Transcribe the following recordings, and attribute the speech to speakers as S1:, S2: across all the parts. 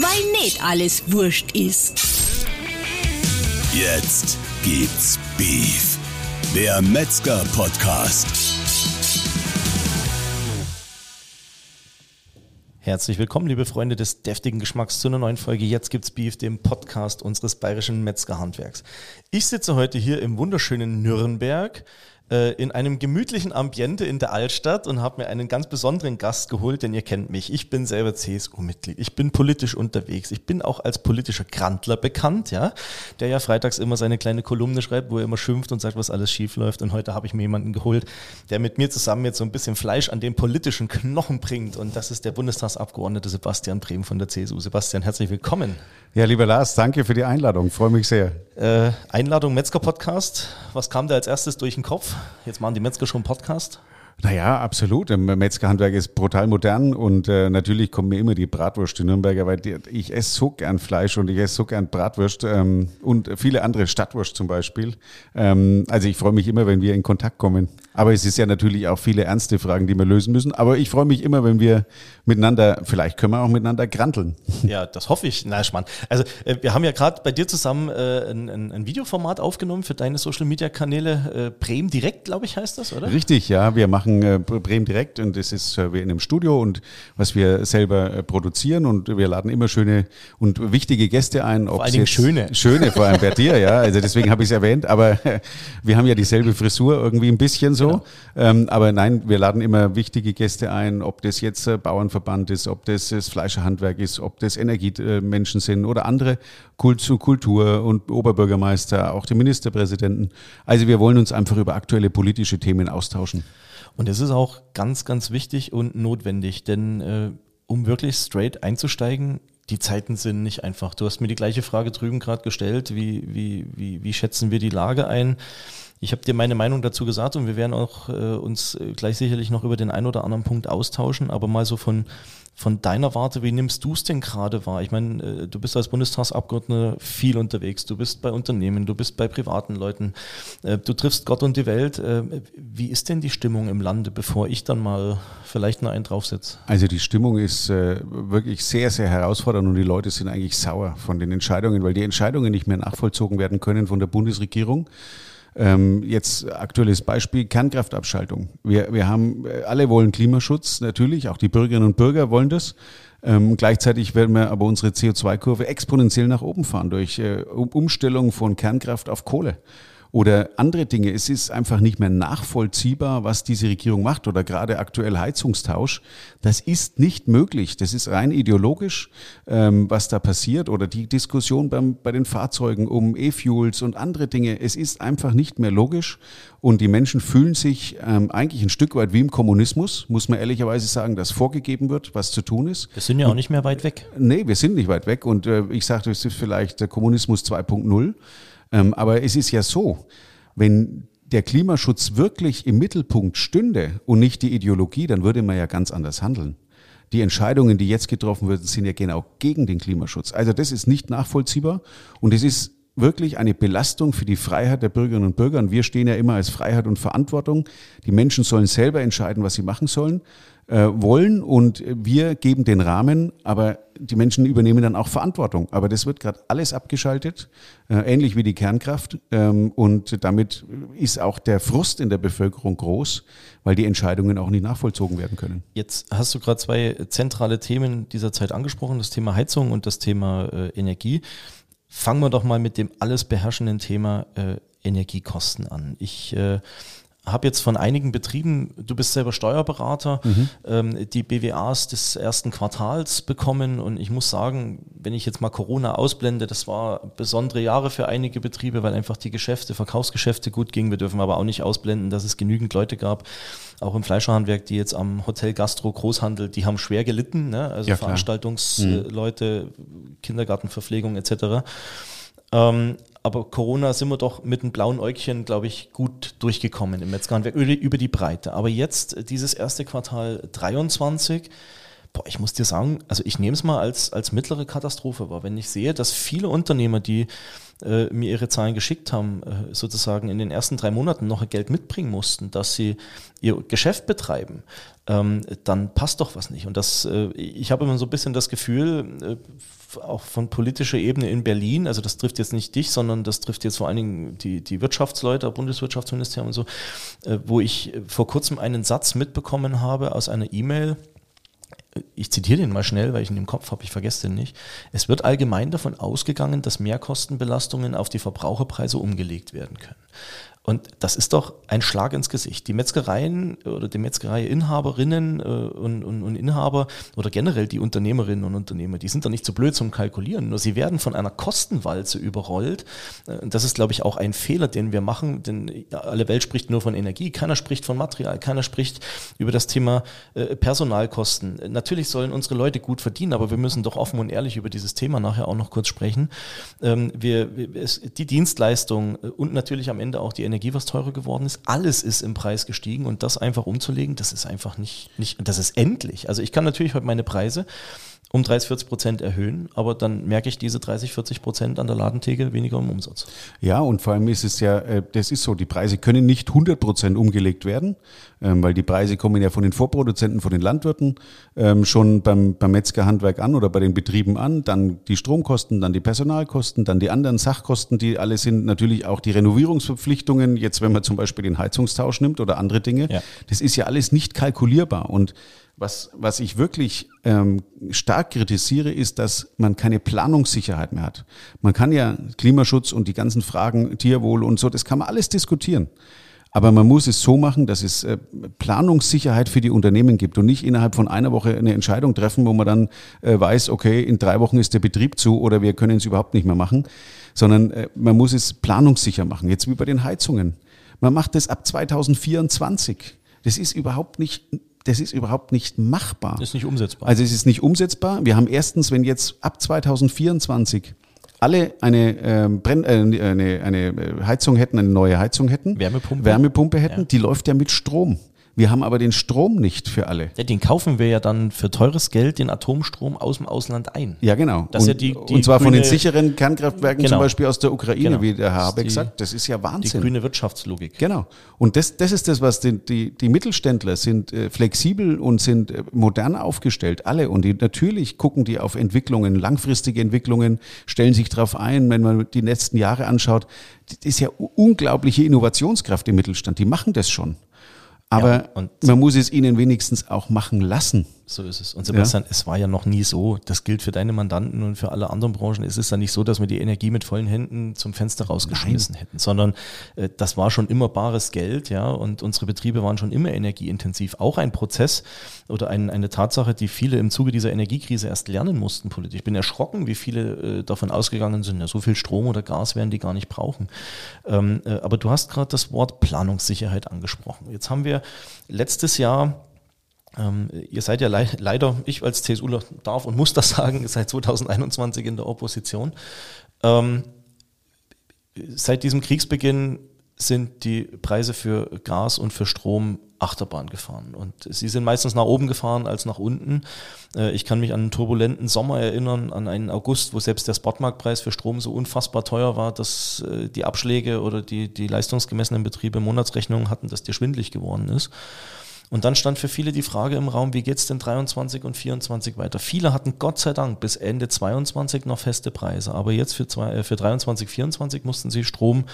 S1: weil nicht alles wurscht ist.
S2: Jetzt gibt's Beef. Der Metzger-Podcast.
S3: Herzlich willkommen, liebe Freunde des deftigen Geschmacks, zu einer neuen Folge Jetzt gibt's Beef, dem Podcast unseres bayerischen Metzgerhandwerks. Ich sitze heute hier im wunderschönen Nürnberg äh, in einem gemütlichen Ambiente in der Altstadt und habe mir einen ganz besonderen Gast geholt, denn ihr kennt mich. Ich bin selber CSU-Mitglied. Ich bin politisch unterwegs. Ich bin auch als politischer Grantler bekannt, ja, der ja freitags immer seine kleine Kolumne schreibt, wo er immer schimpft und sagt, was alles schief läuft. Und heute habe ich mir jemanden geholt, der mit mir zusammen jetzt so ein bisschen Fleisch an den politischen Knochen bringt. Und das ist der Bundestagsabgeordnete Sebastian Brehm von der CSU. Sebastian, herzlich willkommen.
S4: Ja, lieber Lars, danke für die Einladung. Freue mich sehr.
S3: Äh, Einladung Metzger Podcast. Was kam da als erstes durch den Kopf? Jetzt machen die Metzger schon Podcast.
S4: Naja, absolut. Im Metzgerhandwerk ist brutal modern und äh, natürlich kommt mir immer die Bratwurst in Nürnberger, weil die, ich esse so gern Fleisch und ich esse so gern Bratwurst ähm, und viele andere Stadtwurst zum Beispiel. Ähm, also ich freue mich immer, wenn wir in Kontakt kommen. Aber es ist ja natürlich auch viele ernste Fragen, die wir lösen müssen. Aber ich freue mich immer, wenn wir miteinander, vielleicht können wir auch miteinander granteln.
S3: Ja, das hoffe ich. Na, spannend. Also äh, wir haben ja gerade bei dir zusammen äh, ein, ein, ein, Videoformat aufgenommen für deine Social-Media-Kanäle. Äh, Bremen Direkt, glaube ich, heißt das, oder?
S4: Richtig, ja. Wir machen äh, Bremen Direkt und das ist äh, wir in einem Studio und was wir selber äh, produzieren und wir laden immer schöne und wichtige Gäste ein.
S3: Vor allen Dingen schöne.
S4: Schöne, vor allem bei dir, ja. Also deswegen habe ich es erwähnt. Aber wir haben ja dieselbe Frisur irgendwie ein bisschen so so. Genau. Ähm, aber nein, wir laden immer wichtige Gäste ein, ob das jetzt äh, Bauernverband ist, ob das das Fleischerhandwerk ist, ob das Energiemenschen sind oder andere Kult zu Kultur und Oberbürgermeister, auch die Ministerpräsidenten. Also wir wollen uns einfach über aktuelle politische Themen austauschen.
S3: Und das ist auch ganz, ganz wichtig und notwendig, denn äh, um wirklich straight einzusteigen, die Zeiten sind nicht einfach. Du hast mir die gleiche Frage drüben gerade gestellt. Wie, wie, wie, wie schätzen wir die Lage ein? Ich habe dir meine Meinung dazu gesagt und wir werden auch äh, uns äh, gleich sicherlich noch über den einen oder anderen Punkt austauschen, aber mal so von, von deiner Warte, wie nimmst du es denn gerade wahr? Ich meine, äh, du bist als Bundestagsabgeordneter viel unterwegs, du bist bei Unternehmen, du bist bei privaten Leuten, äh, du triffst Gott und die Welt. Äh, wie ist denn die Stimmung im Lande, bevor ich dann mal vielleicht noch einen draufsetze?
S4: Also die Stimmung ist äh, wirklich sehr, sehr herausfordernd und die Leute sind eigentlich sauer von den Entscheidungen, weil die Entscheidungen nicht mehr nachvollzogen werden können von der Bundesregierung. Ähm, jetzt aktuelles Beispiel Kernkraftabschaltung. Wir, wir haben, äh, alle wollen Klimaschutz, natürlich, auch die Bürgerinnen und Bürger wollen das. Ähm, gleichzeitig werden wir aber unsere CO2-Kurve exponentiell nach oben fahren durch äh, Umstellung von Kernkraft auf Kohle oder andere Dinge. Es ist einfach nicht mehr nachvollziehbar, was diese Regierung macht oder gerade aktuell Heizungstausch. Das ist nicht möglich. Das ist rein ideologisch, ähm, was da passiert oder die Diskussion beim, bei den Fahrzeugen um E-Fuels und andere Dinge. Es ist einfach nicht mehr logisch und die Menschen fühlen sich ähm, eigentlich ein Stück weit wie im Kommunismus, muss man ehrlicherweise sagen, dass vorgegeben wird, was zu tun ist.
S3: Wir sind ja auch nicht mehr weit weg.
S4: Nee, wir sind nicht weit weg und äh, ich sagte, es ist vielleicht der Kommunismus 2.0. Ähm, aber es ist ja so, wenn der Klimaschutz wirklich im Mittelpunkt stünde und nicht die Ideologie, dann würde man ja ganz anders handeln. Die Entscheidungen, die jetzt getroffen werden, sind ja genau gegen den Klimaschutz. Also das ist nicht nachvollziehbar und es ist wirklich eine Belastung für die Freiheit der Bürgerinnen und Bürger. Und wir stehen ja immer als Freiheit und Verantwortung. Die Menschen sollen selber entscheiden, was sie machen sollen äh, wollen und wir geben den Rahmen, aber die Menschen übernehmen dann auch Verantwortung. Aber das wird gerade alles abgeschaltet, äh, ähnlich wie die Kernkraft. Ähm, und damit ist auch der Frust in der Bevölkerung groß, weil die Entscheidungen auch nicht nachvollzogen werden können.
S3: Jetzt hast du gerade zwei zentrale Themen dieser Zeit angesprochen, das Thema Heizung und das Thema äh, Energie. Fangen wir doch mal mit dem alles beherrschenden Thema äh, Energiekosten an. Ich äh, habe jetzt von einigen Betrieben, du bist selber Steuerberater, mhm. ähm, die BWAs des ersten Quartals bekommen und ich muss sagen, wenn ich jetzt mal Corona ausblende, das war besondere Jahre für einige Betriebe, weil einfach die Geschäfte, Verkaufsgeschäfte gut gingen. Wir dürfen aber auch nicht ausblenden, dass es genügend Leute gab, auch im Fleischerhandwerk, die jetzt am Hotel Gastro Großhandel, die haben schwer gelitten, ne? also ja, Veranstaltungsleute, mhm. Kindergartenverpflegung etc. Ähm, aber Corona sind wir doch mit einem blauen Äugchen, glaube ich, gut durchgekommen im Metzgerhandwerk über die Breite. Aber jetzt, äh, dieses erste Quartal 23, Boah, ich muss dir sagen, also ich nehme es mal als, als mittlere Katastrophe wahr, wenn ich sehe, dass viele Unternehmer, die äh, mir ihre Zahlen geschickt haben, äh, sozusagen in den ersten drei Monaten noch Geld mitbringen mussten, dass sie ihr Geschäft betreiben, ähm, dann passt doch was nicht. Und das, äh, ich habe immer so ein bisschen das Gefühl, äh, auch von politischer Ebene in Berlin, also das trifft jetzt nicht dich, sondern das trifft jetzt vor allen Dingen die, die Wirtschaftsleute, Bundeswirtschaftsministerium und so, äh, wo ich vor kurzem einen Satz mitbekommen habe aus einer E-Mail, ich zitiere den mal schnell, weil ich ihn im Kopf habe, ich vergesse den nicht. Es wird allgemein davon ausgegangen, dass Mehrkostenbelastungen auf die Verbraucherpreise umgelegt werden können. Und das ist doch ein Schlag ins Gesicht. Die Metzgereien oder die Metzgereiinhaberinnen äh, und, und, und, Inhaber oder generell die Unternehmerinnen und Unternehmer, die sind doch nicht so blöd zum Kalkulieren. Nur sie werden von einer Kostenwalze überrollt. Äh, das ist, glaube ich, auch ein Fehler, den wir machen, denn alle Welt spricht nur von Energie. Keiner spricht von Material. Keiner spricht über das Thema äh, Personalkosten. Natürlich sollen unsere Leute gut verdienen, aber wir müssen doch offen und ehrlich über dieses Thema nachher auch noch kurz sprechen. Ähm, wir, die Dienstleistung und natürlich am Ende auch die Energie, was teurer geworden ist. Alles ist im Preis gestiegen und das einfach umzulegen, das ist einfach nicht, nicht, das ist endlich. Also ich kann natürlich heute meine Preise um 30, 40 Prozent erhöhen, aber dann merke ich diese 30, 40 Prozent an der Ladentheke weniger im Umsatz.
S4: Ja, und vor allem ist es ja, äh, das ist so, die Preise können nicht 100 Prozent umgelegt werden, ähm, weil die Preise kommen ja von den Vorproduzenten, von den Landwirten ähm, schon beim, beim Metzgerhandwerk an oder bei den Betrieben an, dann die Stromkosten, dann die Personalkosten, dann die anderen Sachkosten, die alle sind, natürlich auch die Renovierungsverpflichtungen, jetzt wenn man zum Beispiel den Heizungstausch nimmt oder andere Dinge, ja. das ist ja alles nicht kalkulierbar und was, was ich wirklich ähm, stark kritisiere, ist, dass man keine Planungssicherheit mehr hat. Man kann ja Klimaschutz und die ganzen Fragen Tierwohl und so, das kann man alles diskutieren. Aber man muss es so machen, dass es äh, Planungssicherheit für die Unternehmen gibt und nicht innerhalb von einer Woche eine Entscheidung treffen, wo man dann äh, weiß, okay, in drei Wochen ist der Betrieb zu oder wir können es überhaupt nicht mehr machen, sondern äh, man muss es planungssicher machen. Jetzt wie bei den Heizungen. Man macht es ab 2024. Das ist überhaupt nicht das ist überhaupt nicht machbar.
S3: Das ist nicht umsetzbar.
S4: Also es ist nicht umsetzbar. Wir haben erstens, wenn jetzt ab 2024 alle eine, ähm, Brenn, äh, eine, eine Heizung hätten, eine neue Heizung hätten,
S3: Wärmepumpe,
S4: Wärmepumpe hätten, ja. die läuft ja mit Strom. Wir haben aber den Strom nicht für alle.
S3: Ja, den kaufen wir ja dann für teures Geld, den Atomstrom aus dem Ausland ein.
S4: Ja, genau.
S3: Das
S4: und,
S3: ja die, die
S4: und zwar grüne, von den sicheren Kernkraftwerken genau. zum Beispiel aus der Ukraine, genau. wie der Habeck
S3: die,
S4: sagt. Das ist ja Wahnsinn.
S3: Die grüne Wirtschaftslogik.
S4: Genau. Und das, das ist das, was die, die, die Mittelständler sind äh, flexibel und sind äh, modern aufgestellt, alle. Und die, natürlich gucken die auf Entwicklungen, langfristige Entwicklungen, stellen sich darauf ein, wenn man die letzten Jahre anschaut. Das ist ja unglaubliche Innovationskraft im Mittelstand. Die machen das schon. Aber ja, man muss es ihnen wenigstens auch machen lassen.
S3: So ist es. Und Sebastian, ja. es war ja noch nie so. Das gilt für deine Mandanten und für alle anderen Branchen. Es ist ja nicht so, dass wir die Energie mit vollen Händen zum Fenster rausgeschmissen Nein. hätten, sondern äh, das war schon immer bares Geld, ja. Und unsere Betriebe waren schon immer energieintensiv. Auch ein Prozess oder ein, eine Tatsache, die viele im Zuge dieser Energiekrise erst lernen mussten politisch. Ich bin erschrocken, wie viele äh, davon ausgegangen sind, ja, so viel Strom oder Gas werden die gar nicht brauchen. Ähm, äh, aber du hast gerade das Wort Planungssicherheit angesprochen. Jetzt haben wir letztes Jahr ähm, ihr seid ja le leider, ich als CSU darf und muss das sagen, seit 2021 in der Opposition. Ähm, seit diesem Kriegsbeginn sind die Preise für Gas und für Strom Achterbahn gefahren. Und sie sind meistens nach oben gefahren als nach unten. Äh, ich kann mich an einen turbulenten Sommer erinnern, an einen August, wo selbst der Spotmarktpreis für Strom so unfassbar teuer war, dass äh, die Abschläge oder die, die leistungsgemessenen Betriebe Monatsrechnungen hatten, dass dir schwindlig geworden ist. Und dann stand für viele die Frage im Raum, wie geht's denn 23 und 24 weiter? Viele hatten Gott sei Dank bis Ende 22 noch feste Preise, aber jetzt für, zwei, äh, für 23, 24 mussten sie Strom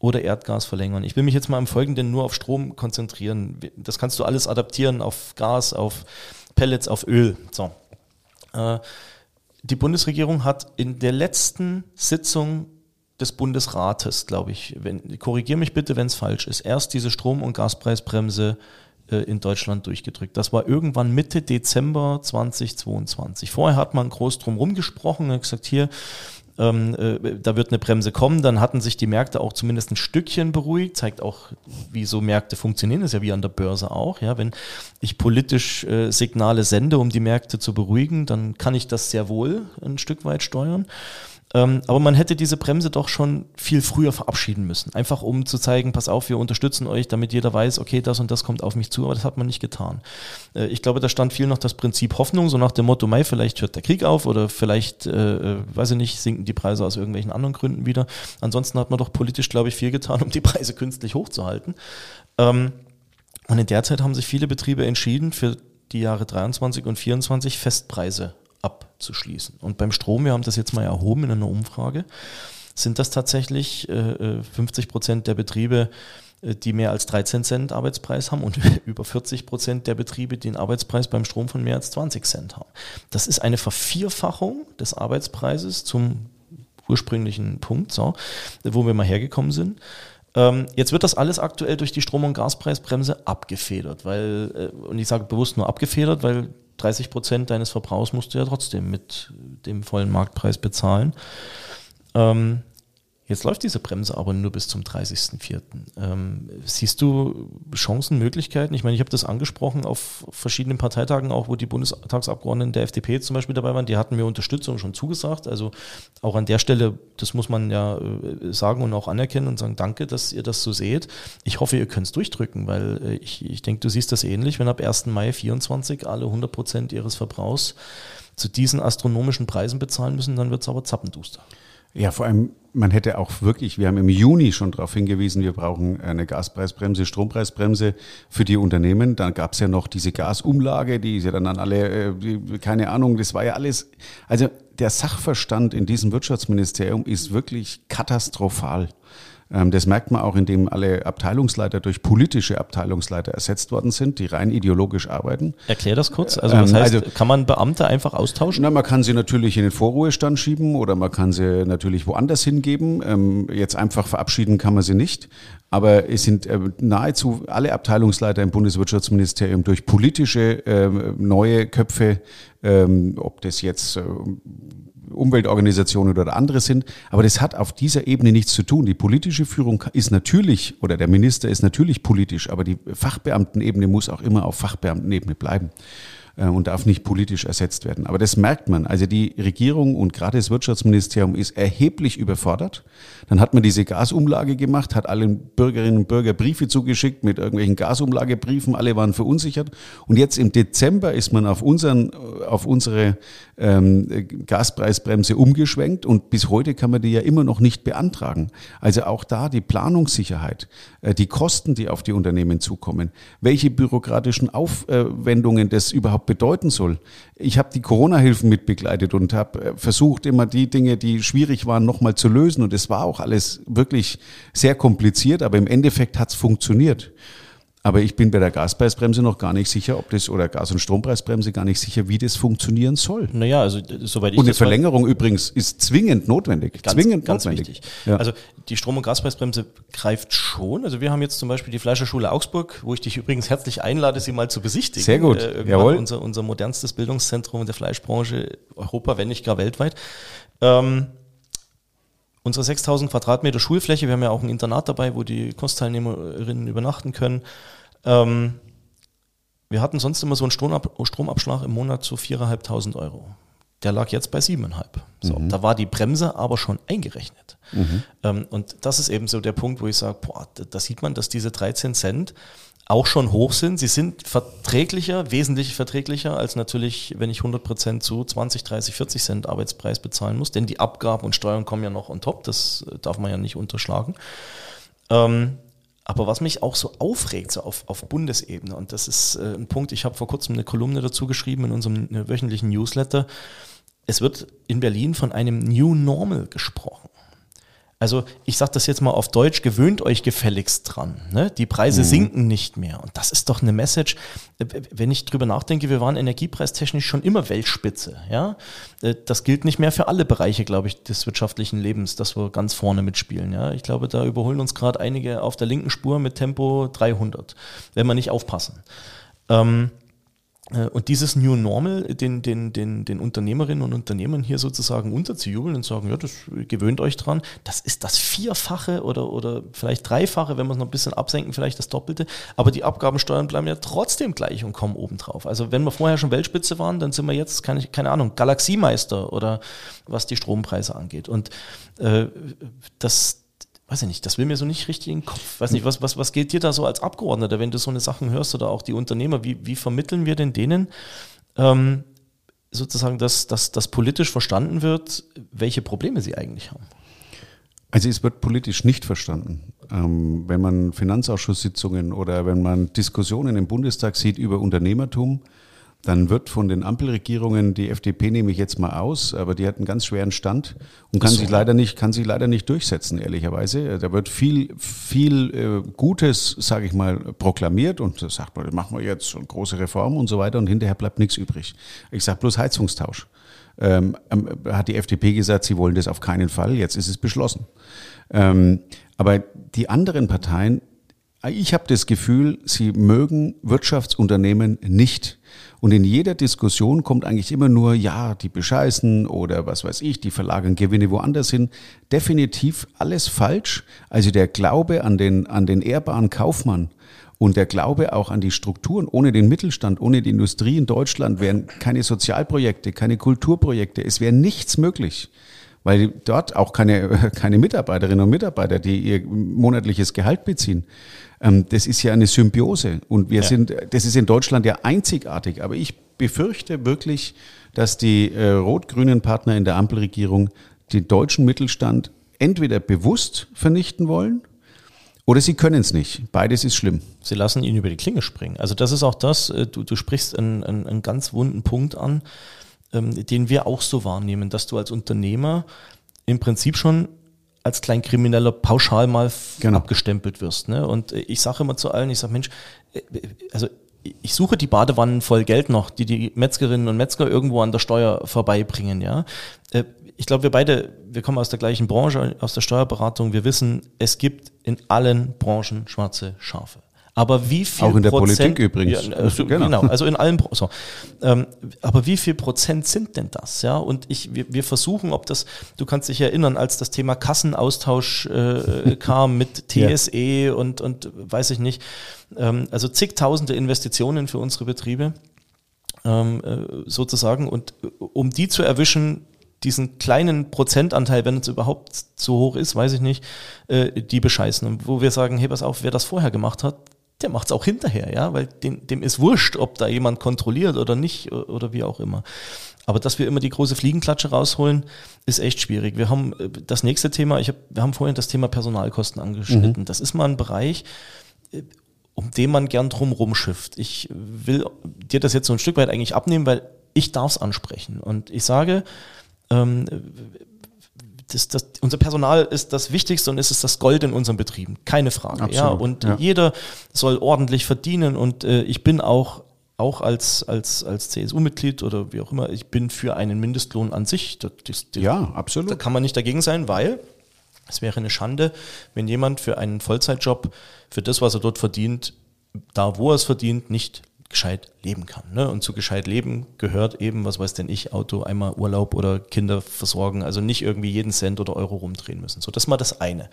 S3: oder Erdgas verlängern. Ich will mich jetzt mal im Folgenden nur auf Strom konzentrieren. Das kannst du alles adaptieren auf Gas, auf Pellets, auf Öl. So. Äh, die Bundesregierung hat in der letzten Sitzung des Bundesrates, glaube ich, korrigiere mich bitte, wenn es falsch ist, erst diese Strom- und Gaspreisbremse in Deutschland durchgedrückt. Das war irgendwann Mitte Dezember 2022. Vorher hat man groß drum rumgesprochen und gesagt, hier, ähm, äh, da wird eine Bremse kommen. Dann hatten sich die Märkte auch zumindest ein Stückchen beruhigt, zeigt auch, wie so Märkte funktionieren. Das ist ja wie an der Börse auch. Ja, wenn ich politisch äh, Signale sende, um die Märkte zu beruhigen, dann kann ich das sehr wohl ein Stück weit steuern. Ähm, aber man hätte diese Bremse doch schon viel früher verabschieden müssen. Einfach um zu zeigen, pass auf, wir unterstützen euch, damit jeder weiß, okay, das und das kommt auf mich zu, aber das hat man nicht getan. Äh, ich glaube, da stand viel noch das Prinzip Hoffnung, so nach dem Motto, Mai, vielleicht hört der Krieg auf oder vielleicht, äh, äh, weiß ich nicht, sinken die Preise aus irgendwelchen anderen Gründen wieder. Ansonsten hat man doch politisch, glaube ich, viel getan, um die Preise künstlich hochzuhalten. Ähm, und in der Zeit haben sich viele Betriebe entschieden, für die Jahre 23 und 24 Festpreise abzuschließen. Und beim Strom, wir haben das jetzt mal erhoben in einer Umfrage, sind das tatsächlich äh, 50 äh, Prozent der Betriebe, äh, die mehr als 13 Cent Arbeitspreis haben und über 40 Prozent der Betriebe, die einen Arbeitspreis beim Strom von mehr als 20 Cent haben. Das ist eine Vervierfachung des Arbeitspreises zum ursprünglichen Punkt, so, wo wir mal hergekommen sind. Ähm, jetzt wird das alles aktuell durch die Strom- und Gaspreisbremse abgefedert, weil, äh, und ich sage bewusst nur abgefedert, weil 30 Prozent deines Verbrauchs musst du ja trotzdem mit dem vollen Marktpreis bezahlen. Ähm, Jetzt läuft diese Bremse aber nur bis zum 30.04. Ähm, siehst du Chancen, Möglichkeiten? Ich meine, ich habe das angesprochen auf verschiedenen Parteitagen, auch wo die Bundestagsabgeordneten der FDP zum Beispiel dabei waren. Die hatten mir Unterstützung schon zugesagt. Also auch an der Stelle, das muss man ja äh, sagen und auch anerkennen und sagen, danke, dass ihr das so seht. Ich hoffe, ihr könnt es durchdrücken, weil äh, ich, ich denke, du siehst das ähnlich. Wenn ab 1. Mai 24 alle 100 Prozent ihres Verbrauchs zu diesen astronomischen Preisen bezahlen müssen, dann wird es aber zappenduster.
S4: Ja, vor allem, man hätte auch wirklich, wir haben im Juni schon darauf hingewiesen, wir brauchen eine Gaspreisbremse, Strompreisbremse für die Unternehmen. Dann gab es ja noch diese Gasumlage, die ist ja dann an alle, äh, keine Ahnung, das war ja alles. Also der Sachverstand in diesem Wirtschaftsministerium ist wirklich katastrophal. Ähm, das merkt man auch, indem alle Abteilungsleiter durch politische Abteilungsleiter ersetzt worden sind, die rein ideologisch arbeiten.
S3: Erklär das kurz. Also was ähm, heißt, also, kann man Beamte einfach austauschen?
S4: Na, man kann sie natürlich in den Vorruhestand schieben oder man kann sie natürlich woanders hingeben. Ähm, jetzt einfach verabschieden kann man sie nicht. Aber es sind nahezu alle Abteilungsleiter im Bundeswirtschaftsministerium durch politische neue Köpfe, ob das jetzt Umweltorganisationen oder andere sind. Aber das hat auf dieser Ebene nichts zu tun. Die politische Führung ist natürlich, oder der Minister ist natürlich politisch, aber die Fachbeamtenebene muss auch immer auf Fachbeamtenebene bleiben. Äh, und darf nicht politisch ersetzt werden. Aber das merkt man. Also die Regierung und gerade das Wirtschaftsministerium ist erheblich überfordert. Dann hat man diese Gasumlage gemacht, hat allen Bürgerinnen und Bürgern Briefe zugeschickt mit irgendwelchen Gasumlagebriefen. Alle waren verunsichert. Und jetzt im Dezember ist man auf, unseren, auf unsere ähm, Gaspreisbremse umgeschwenkt und bis heute kann man die ja immer noch nicht beantragen. Also auch da die Planungssicherheit, äh, die Kosten, die auf die Unternehmen zukommen, welche bürokratischen Aufwendungen das überhaupt bedeuten soll. Ich habe die Corona-Hilfen mitbegleitet und habe äh, versucht, immer die Dinge, die schwierig waren, nochmal zu lösen. Und es war auch alles wirklich sehr kompliziert, aber im Endeffekt hat es funktioniert. Aber ich bin bei der Gaspreisbremse noch gar nicht sicher, ob das, oder Gas- und Strompreisbremse gar nicht sicher, wie das funktionieren soll.
S3: Naja, also soweit ich
S4: Und eine Verlängerung übrigens ist zwingend notwendig.
S3: Ganz,
S4: zwingend
S3: ganz notwendig. wichtig. Ja. Also die Strom- und Gaspreisbremse greift schon. Also wir haben jetzt zum Beispiel die Fleischerschule Augsburg, wo ich dich übrigens herzlich einlade, sie mal zu besichtigen.
S4: Sehr gut.
S3: Äh, Jawohl. Unser, unser modernstes Bildungszentrum in der Fleischbranche Europa, wenn nicht gar weltweit. Ähm, Unsere 6000 Quadratmeter Schulfläche, wir haben ja auch ein Internat dabei, wo die Kursteilnehmerinnen übernachten können. Ähm, wir hatten sonst immer so einen Stromab Stromabschlag im Monat zu 4.500 Euro. Der lag jetzt bei 7,5. So, mhm. Da war die Bremse aber schon eingerechnet. Mhm. Ähm, und das ist eben so der Punkt, wo ich sage, da sieht man, dass diese 13 Cent auch schon hoch sind. Sie sind verträglicher, wesentlich verträglicher als natürlich, wenn ich 100% zu 20, 30, 40 Cent Arbeitspreis bezahlen muss, denn die Abgaben und Steuern kommen ja noch on top, das äh, darf man ja nicht unterschlagen. Ähm, aber was mich auch so aufregt, so auf, auf Bundesebene, und das ist äh, ein Punkt, ich habe vor kurzem eine Kolumne dazu geschrieben in unserem äh, wöchentlichen Newsletter, es wird in Berlin von einem New Normal gesprochen. Also ich sage das jetzt mal auf Deutsch, gewöhnt euch gefälligst dran. Ne? Die Preise mhm. sinken nicht mehr. Und das ist doch eine Message, äh, wenn ich drüber nachdenke, wir waren energiepreistechnisch schon immer Weltspitze. Ja? Äh, das gilt nicht mehr für alle Bereiche, glaube ich, des wirtschaftlichen Lebens, dass wir ganz vorne mitspielen. Ja? Ich glaube, da überholen uns gerade einige auf der linken Spur mit Tempo 300, wenn wir nicht aufpassen. Ähm, Äh, und dieses New Normal den, den, den, den Unternehmerinnen und Unternehmern hier sozusagen unterzujubeln und sagen, ja, das gewöhnt euch dran, das ist das Vierfache oder, oder vielleicht Dreifache, wenn wir es noch ein bisschen absenken, vielleicht das Doppelte. Aber die Abgabensteuern bleiben ja trotzdem gleich und kommen obendrauf. Also wenn wir vorher schon Weltspitze waren, dann sind wir jetzt, keine, keine Ahnung, Galaxiemeister oder was die Strompreise angeht. Und äh, das, weiß ich nicht, das will mir so nicht richtig in den Kopf. Weiß nicht, was, was, was geht dir da so als Abgeordneter, wenn du so eine Sachen hörst oder auch die Unternehmer, wie, wie vermitteln wir denn denen ähm, sozusagen, dass, dass, dass politisch verstanden wird, welche Probleme sie eigentlich haben?
S4: Also es wird politisch nicht verstanden. Ähm, wenn man Finanzausschusssitzungen oder wenn man Diskussionen im Bundestag sieht über Unternehmertum, dann wird von den Ampelregierungen, die FDP nehme ich jetzt mal aus, aber die hat einen ganz schweren Stand und kann so. sich leider nicht, kann sich leider nicht durchsetzen, ehrlicherweise. Da wird viel, viel äh, Gutes, sage ich mal, proklamiert und sagt man, machen wir jetzt eine große Reform und so weiter und hinterher bleibt nichts übrig. Ich sage bloß Heizungstausch. Ähm, hat die FDP gesagt, sie wollen das auf keinen Fall, jetzt ist es beschlossen. Ähm, aber die anderen Parteien, ich habe das Gefühl, sie mögen Wirtschaftsunternehmen nicht. Und in jeder Diskussion kommt eigentlich immer nur, ja, die bescheißen oder was weiß ich, die verlagern Gewinne woanders hin. Definitiv alles falsch. Also der Glaube an den, an den ehrbaren Kaufmann und der Glaube auch an die Strukturen. Ohne den Mittelstand, ohne die Industrie in Deutschland wären keine Sozialprojekte, keine Kulturprojekte. Es wäre nichts möglich weil dort auch keine, keine Mitarbeiterinnen und Mitarbeiter, die ihr monatliches Gehalt beziehen. Ähm, das ist ja eine Symbiose und wir ja. sind, das ist in Deutschland ja einzigartig. Aber ich befürchte wirklich, dass die äh, rot-grünen Partner in der Ampelregierung den deutschen Mittelstand entweder bewusst vernichten wollen oder sie können es nicht. Beides ist schlimm.
S3: Sie lassen ihn über die Klinge springen. Also das ist auch das, äh, du, du sprichst einen, einen, einen ganz wunden Punkt an, ähm, den wir auch so wahrnehmen, dass du als Unternehmer im Prinzip schon als Kleinkrimineller pauschal mal genau. abgestempelt wirst. Ne? Und ich sage immer zu allen, ich sage, Mensch, äh, also ich suche die Badewannen voll Geld noch, die die Metzgerinnen und Metzger irgendwo an der Steuer vorbeibringen. Ja, äh, ich glaube, wir beide, wir kommen aus der gleichen Branche, aus der Steuerberatung. Wir wissen, es gibt in allen Branchen schwarze Schafe. Aber wie viel
S4: Auch in der Prozent, Politik übrigens.
S3: Ja, also, genau. genau. also in allen. So. Ähm, aber wie viel Prozent sind denn das? Ja, und ich, wir, wir versuchen, ob das, du kannst dich erinnern, als das Thema Kassenaustausch äh, kam mit TSE ja. und, und weiß ich nicht, ähm, also zigtausende Investitionen für unsere Betriebe ähm, äh, sozusagen. Und äh, um die zu erwischen, diesen kleinen Prozentanteil, wenn es überhaupt zu hoch ist, weiß ich nicht, äh, die bescheißen. Und wo wir sagen, hey, pass auf, wer das vorher gemacht hat, der macht es auch hinterher, ja, weil dem, dem ist wurscht, ob da jemand kontrolliert oder nicht oder wie auch immer. Aber dass wir immer die große Fliegenklatsche rausholen, ist echt schwierig. Wir haben äh, das nächste Thema, ich hab, wir haben vorhin das Thema Personalkosten angeschnitten. Mhm. Das ist mal ein Bereich, äh, um den man gern drum rumschifft. Ich will dir das jetzt so ein Stück weit eigentlich abnehmen, weil ich darf es ansprechen. Und ich sage, ähm, das, das, unser Personal ist das Wichtigste und es ist das Gold in unseren Betrieben, keine Frage. Absolut, ja, und ja. jeder soll ordentlich verdienen und äh, ich bin auch auch als, als, als CSU-Mitglied oder wie auch immer, ich bin für einen Mindestlohn an sich. Das, das,
S4: ja, absolut.
S3: Da kann man nicht dagegen sein, weil es wäre eine Schande, wenn jemand für einen Vollzeitjob, für das, was er dort verdient, da wo er es verdient, nicht gescheit leben kann. Ne? Und zu gescheit leben gehört eben, was weiß denn ich, Auto, einmal Urlaub oder Kinder versorgen, also nicht irgendwie jeden Cent oder Euro rumdrehen müssen. So, das ist mal das eine.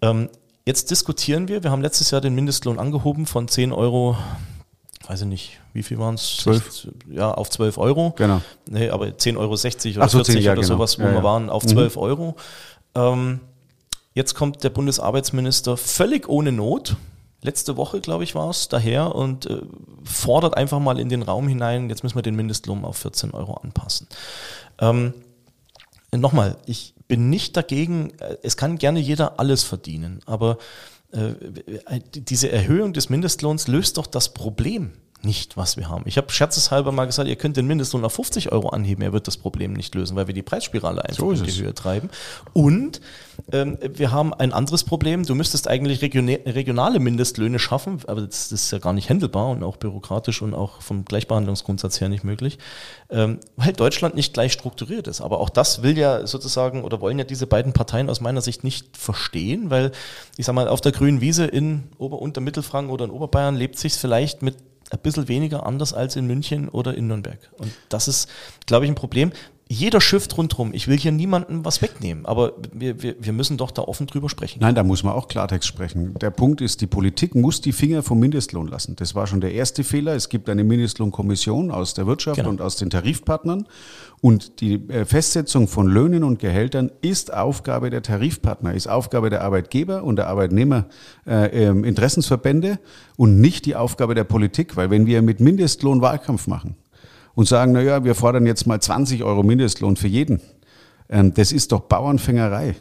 S3: Ähm, jetzt diskutieren wir, wir haben letztes Jahr den Mindestlohn angehoben von 10 Euro, weiß ich nicht, wie viel waren es?
S4: 12.
S3: Ja, auf 12 Euro.
S4: Genau.
S3: Nee, aber 10,60 Euro oder so, 40 10, ja, oder genau. sowas, wo ja, wir ja. waren, auf 12 mhm. Euro. Ähm, jetzt kommt der Bundesarbeitsminister völlig ohne Not, letzte Woche, glaube ich, war es, daher und äh, fordert einfach mal in den Raum hinein, jetzt müssen wir den Mindestlohn auf 14 Euro anpassen. Ähm, Nochmal, ich bin nicht dagegen, äh, es kann gerne jeder alles verdienen, aber äh, diese Erhöhung des Mindestlohns löst doch das Problem nicht, was wir haben. Ich habe scherzeshalber mal gesagt, ihr könnt den Mindestlohn auf 50 Euro anheben, er wird das Problem nicht lösen, weil wir die Preisspirale einfach so in die Höhe treiben. Und ähm, wir haben ein anderes Problem, du müsstest eigentlich regionale Mindestlöhne schaffen, aber das, das, ist ja gar nicht händelbar und auch bürokratisch und auch vom Gleichbehandlungsgrundsatz her nicht möglich, ähm, weil Deutschland nicht gleich strukturiert ist. Aber auch das will ja sozusagen oder wollen ja diese beiden Parteien aus meiner Sicht nicht verstehen, weil ich sag mal, auf der grünen Wiese in Ober- und Mittelfranken oder in Oberbayern lebt sich vielleicht mit ein bisschen weniger anders als in München oder in Nürnberg. Und das ist, glaube ich, ein Problem jeder schifft rundherum. Ich will hier niemandem was wegnehmen, aber wir, wir, wir müssen doch da offen drüber sprechen.
S4: Nein, da muss man auch Klartext sprechen. Der Punkt ist, die Politik muss die Finger vom Mindestlohn lassen. Das war schon der erste Fehler. Es gibt eine Mindestlohnkommission aus der Wirtschaft genau. und aus den Tarifpartnern. Und die äh, Festsetzung von Löhnen und Gehältern ist Aufgabe der Tarifpartner, ist Aufgabe der Arbeitgeber und der Arbeitnehmer äh, ähm, und nicht die Aufgabe der Politik. Weil wenn wir mit Mindestlohn Wahlkampf machen, und sagen, naja, wir fordern jetzt mal 20 Euro Mindestlohn für jeden. Ähm, das ist doch Bauernfängerei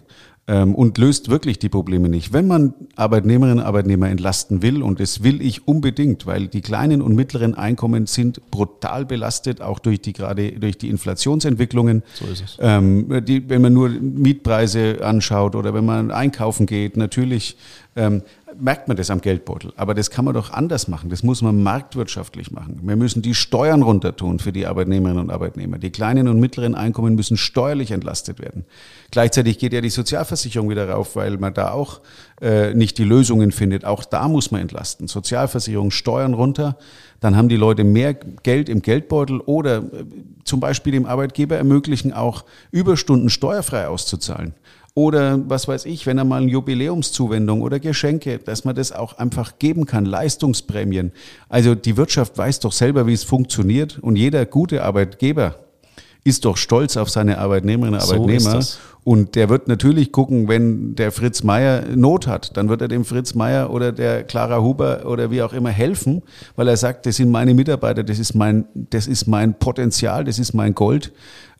S4: ähm, und löst wirklich die Probleme nicht. Wenn man Arbeitnehmerinnen und Arbeitnehmer entlasten will, und das will ich unbedingt, weil die kleinen und mittleren Einkommen sind brutal belastet, auch durch die gerade durch die Inflationsentwicklungen. So ist es. Ähm, die, wenn man nur Mietpreise anschaut oder wenn man einkaufen geht, natürlich ähm, merkt man das am Geldbeutel. Aber das kann man doch anders machen. Das muss man marktwirtschaftlich machen. Wir müssen die Steuern runter tun für die Arbeitnehmerinnen und Arbeitnehmer. Die kleinen und mittleren Einkommen müssen steuerlich entlastet werden. Gleichzeitig geht ja die Sozialversicherung wieder rauf, weil man da auch äh, nicht die Lösungen findet. Auch da muss man entlasten. Sozialversicherung, Steuern runter. Dann haben die Leute mehr Geld im Geldbeutel oder äh, zum Beispiel dem Arbeitgeber ermöglichen, auch Überstunden steuerfrei auszuzahlen. Oder was weiß ich, wenn er mal eine Jubiläumszuwendung oder Geschenke, dass man das auch einfach geben kann, Leistungsprämien. Also die Wirtschaft weiß doch selber, wie es funktioniert und jeder gute Arbeitgeber ist doch stolz auf seine Arbeitnehmerinnen und Arbeitnehmer. So und der wird natürlich gucken, wenn der Fritz Meier Not hat, dann wird er dem Fritz Meier oder der Clara Huber oder wie auch immer helfen, weil er sagt, das sind meine Mitarbeiter, das ist mein, das ist mein Potenzial, das ist mein Gold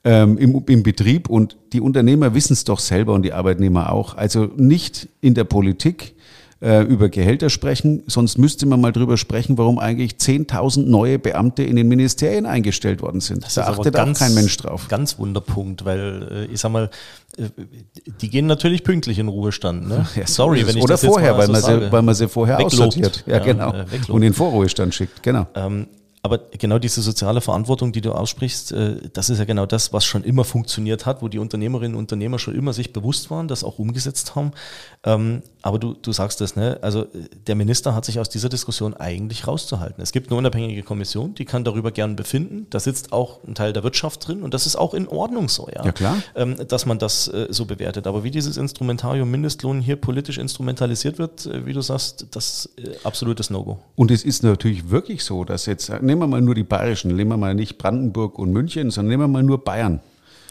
S4: ähm, im, im Betrieb und die Unternehmer wissen es doch selber und die Arbeitnehmer auch. Also nicht in der Politik äh, über Gehälter sprechen, sonst müsste man mal drüber sprechen, warum eigentlich 10.000 neue Beamte in den Ministerien eingestellt worden sind.
S3: Das da achtet ganz, auch kein Mensch drauf. Ganz Wunderpunkt, weil äh, ich sag mal, äh, die gehen natürlich pünktlich in Ruhestand. Ne?
S4: Ja, Sorry, wenn ich Oder das vorher, weil, so man sie, weil man sie vorher weglobt. aussortiert. Ja, ja genau. Äh, und in Vorruhestand schickt, genau.
S3: Ähm, aber genau diese soziale Verantwortung, die du aussprichst, äh, das ist ja genau das, was schon immer funktioniert hat, wo die Unternehmerinnen und Unternehmer schon immer sich bewusst waren, das auch umgesetzt haben. Aber du, du sagst das, ne? Also der Minister hat sich aus dieser Diskussion eigentlich rauszuhalten. Es gibt eine unabhängige Kommission, die kann darüber gern befinden. Da sitzt auch ein Teil der Wirtschaft drin und das ist auch in Ordnung so, ja.
S4: Ja klar.
S3: Ähm, dass man das äh, so bewertet. Aber wie dieses Instrumentarium Mindestlohn hier politisch instrumentalisiert wird, äh, wie du sagst, das ist absolutes No-Go.
S4: Und es ist natürlich wirklich so, dass jetzt nehmen wir mal nur die bayerischen, nehmen wir mal nicht Brandenburg und München, sondern nehmen wir mal nur Bayern.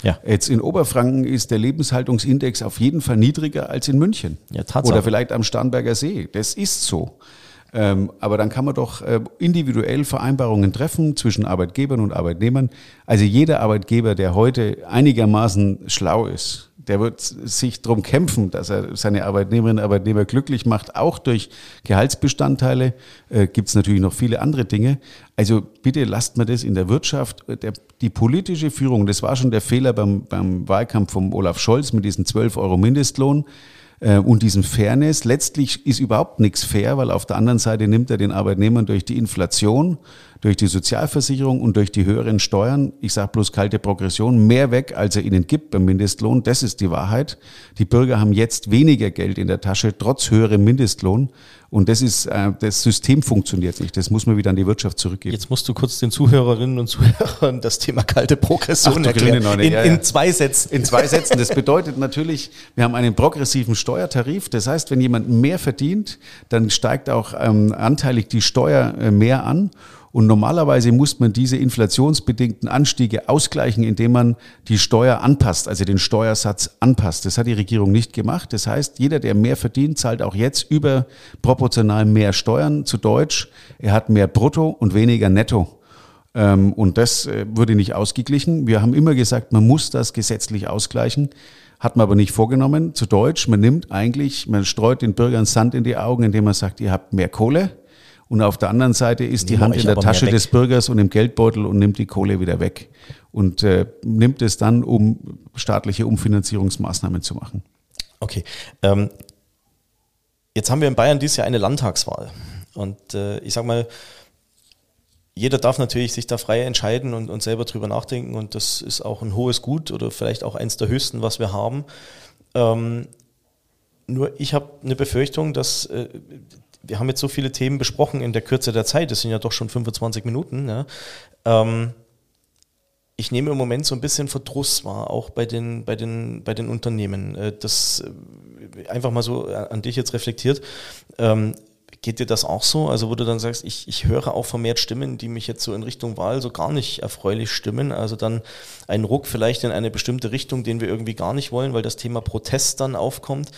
S4: Ja. Jetzt in Oberfranken ist der Lebenshaltungsindex auf jeden Fall niedriger als in München. Ja, Tatsache. Oder vielleicht am Starnberger See. Das ist so. Ähm, aber dann kann man doch äh, individuell Vereinbarungen treffen zwischen Arbeitgebern und Arbeitnehmern. Also jeder Arbeitgeber, der heute einigermaßen schlau ist, der wird sich darum kämpfen, dass er seine Arbeitnehmerinnen und Arbeitnehmer glücklich macht, auch durch Gehaltsbestandteile. Äh, Gibt es natürlich noch viele andere Dinge. Also bitte lasst mir das in der Wirtschaft. Der, die politische Führung, das war schon der Fehler beim, beim Wahlkampf von Olaf Scholz mit diesen 12 Euro Mindestlohn äh, und diesem Fairness. Letztlich ist überhaupt nichts fair, weil auf der anderen Seite nimmt er den Arbeitnehmern durch die Inflation durch die Sozialversicherung und durch die höheren Steuern, ich sage bloß kalte Progression, mehr weg, als er ihnen gibt beim Mindestlohn. Das ist die Wahrheit. Die Bürger haben jetzt weniger Geld in der Tasche, trotz höherem Mindestlohn. Und das ist, äh, das System funktioniert nicht. Das muss man wieder an die Wirtschaft zurückgeben.
S3: Jetzt musst du kurz den Zuhörerinnen und Zuhörern das Thema kalte Progression Ach, erklären. In, ja, ja. in zwei Sätzen.
S4: In zwei Sätzen. Das bedeutet natürlich, wir haben einen progressiven Steuertarif. Das heißt, wenn jemand mehr verdient, dann steigt auch ähm, anteilig die Steuer äh, mehr an. Und normalerweise muss man diese inflationsbedingten Anstiege ausgleichen, indem man die Steuer anpasst, also den Steuersatz anpasst. Das hat die Regierung nicht gemacht. Das heißt, jeder, der mehr verdient, zahlt auch jetzt überproportional mehr Steuern. Zu Deutsch, er hat mehr Brutto und weniger Netto. Ähm, und das äh, wurde nicht ausgeglichen. Wir haben immer gesagt, man muss das gesetzlich ausgleichen. Hat man aber nicht vorgenommen. Zu Deutsch, man nimmt eigentlich, man streut den Bürgern Sand in die Augen, indem man sagt, ihr habt mehr Kohle und auf der anderen Seite ist die Hand in der Tasche des Bürgers und im Geldbeutel und nimmt die Kohle wieder weg und äh, nimmt es dann, um staatliche Umfinanzierungsmaßnahmen zu machen.
S3: Okay. Ähm, jetzt haben wir in Bayern dieses Jahr eine Landtagswahl. Und äh, ich sag mal, jeder darf natürlich sich da frei entscheiden und, und selber drüber nachdenken. Und das ist auch ein hohes Gut oder vielleicht auch eins der höchsten, was wir haben. Ähm, nur ich habe eine Befürchtung, dass äh, wir haben jetzt so viele Themen besprochen in der Kürze der Zeit, das sind ja doch schon 25 Minuten. Ne? Ähm, ich nehme im Moment so ein bisschen Verdruss wahr, auch bei den, bei den, bei den Unternehmen. Äh, das äh, einfach mal so an dich jetzt reflektiert. Ähm, geht dir das auch so? Also, wo du dann sagst, ich, ich höre auch vermehrt Stimmen, die mich jetzt so in Richtung Wahl so gar nicht erfreulich stimmen. Also dann ein Ruck vielleicht in eine bestimmte Richtung, den wir irgendwie gar nicht wollen, weil das Thema Protest dann aufkommt